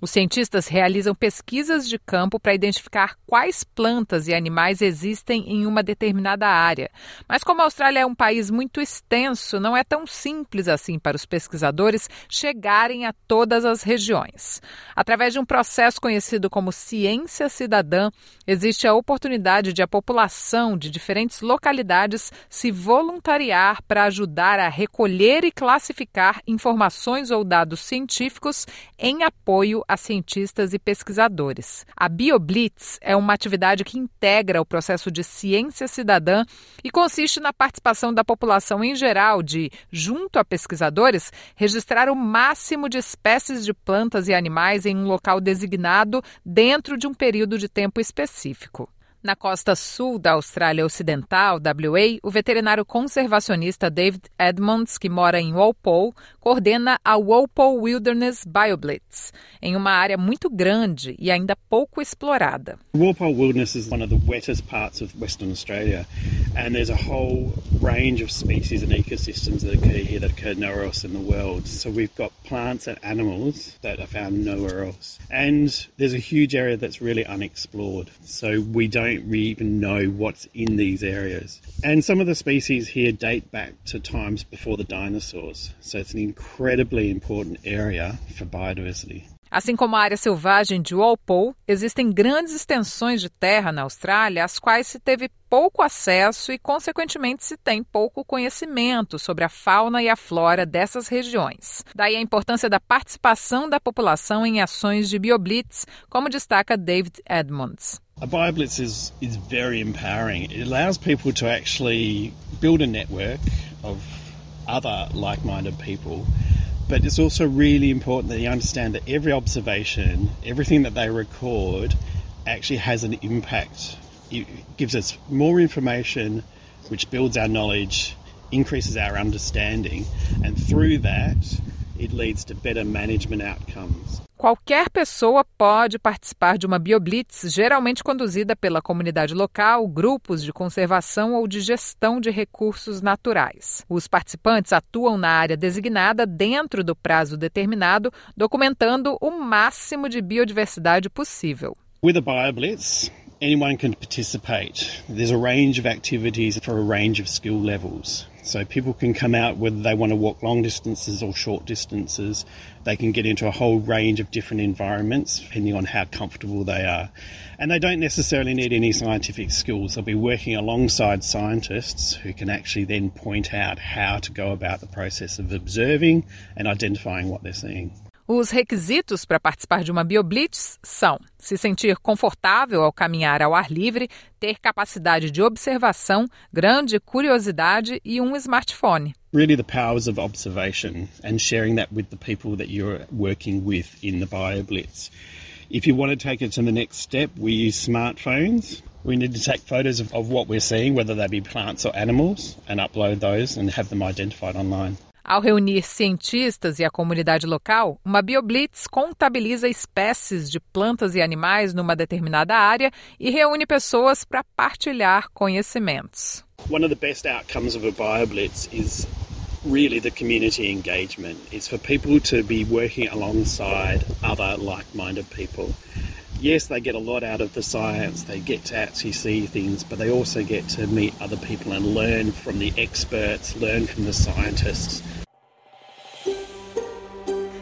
Os cientistas realizam pesquisas de campo para identificar quais plantas e animais existem em uma determinada área. Mas, como a Austrália é um país muito extenso, não é tão simples assim para os pesquisadores chegarem a todas as regiões. Através de um processo conhecido como ciência cidadã, existe a oportunidade de a população de diferentes localidades se voluntariar para ajudar a recolher e classificar informações ou dados científicos em apoio a cientistas e pesquisadores. A BioBlitz é uma atividade que integra o processo de ciência cidadã e consiste na participação da população em geral de, junto a pesquisadores, registrar o máximo de espécies de plantas e animais em um local designado dentro de um período de tempo específico. Na costa sul da Austrália Ocidental, WA, o veterinário conservacionista David Edmonds, que mora em Walpole, coordena a Walpole Wilderness BioBlitz, em uma área muito grande e ainda pouco explorada. Walpole Wilderness is one of the wettest parts of Western Australia, and there's a whole range of species and ecosystems that occur here that occur nowhere else in the world. So we've got plants and animals that are found nowhere else. And there's a huge area that's really unexplored. So we don't don't even know what's in these areas. And some of the species here date back to times before the dinosaurs, so it's an incredibly important area for biodiversity. Assim como a área selvagem de Walpole, existem grandes extensões de terra na Austrália às quais se teve pouco acesso e, consequentemente, se tem pouco conhecimento sobre a fauna e a flora dessas regiões. Daí a importância da participação da população em ações de BioBlitz, como destaca David Edmonds. A BioBlitz is, is very empowering. It allows people to actually build a network of other like minded people. But it's also really important that you understand that every observation, everything that they record, actually has an impact. It gives us more information, which builds our knowledge, increases our understanding, and through that, it leads to better management outcomes. Qualquer pessoa pode participar de uma BioBlitz, geralmente conduzida pela comunidade local, grupos de conservação ou de gestão de recursos naturais. Os participantes atuam na área designada dentro do prazo determinado, documentando o máximo de biodiversidade possível. With a BioBlitz, anyone can participate. There's a range of activities for a range of skill levels. So people can come out whether they want to walk long distances or short distances. They can get into a whole range of different environments depending on how comfortable they are. And they don't necessarily need any scientific skills. They'll be working alongside scientists who can actually then point out how to go about the process of observing and identifying what they're seeing. Os requisitos para participar de uma BioBlitz são se sentir confortável ao caminhar ao ar livre, ter capacidade de observação, grande curiosidade e um smartphone. Really the powers of observation and sharing that with the people that you're working with in the BioBlitz. If you want to take it to the next step, we use smartphones. We need to take photos of, of what we're seeing, whether they be plants or animals, and upload those and have them identified online. Ao reunir cientistas e a comunidade local, uma BioBlitz contabiliza espécies de plantas e animais numa determinada área e reúne pessoas para partilhar conhecimentos. One of the best outcomes of a BioBlitz is really the community engagement. It's for people to be working alongside other like-minded people. yes, they get a lot out of the science, they get to actually see things, but they also get to meet other people and learn from the experts, learn from the scientists.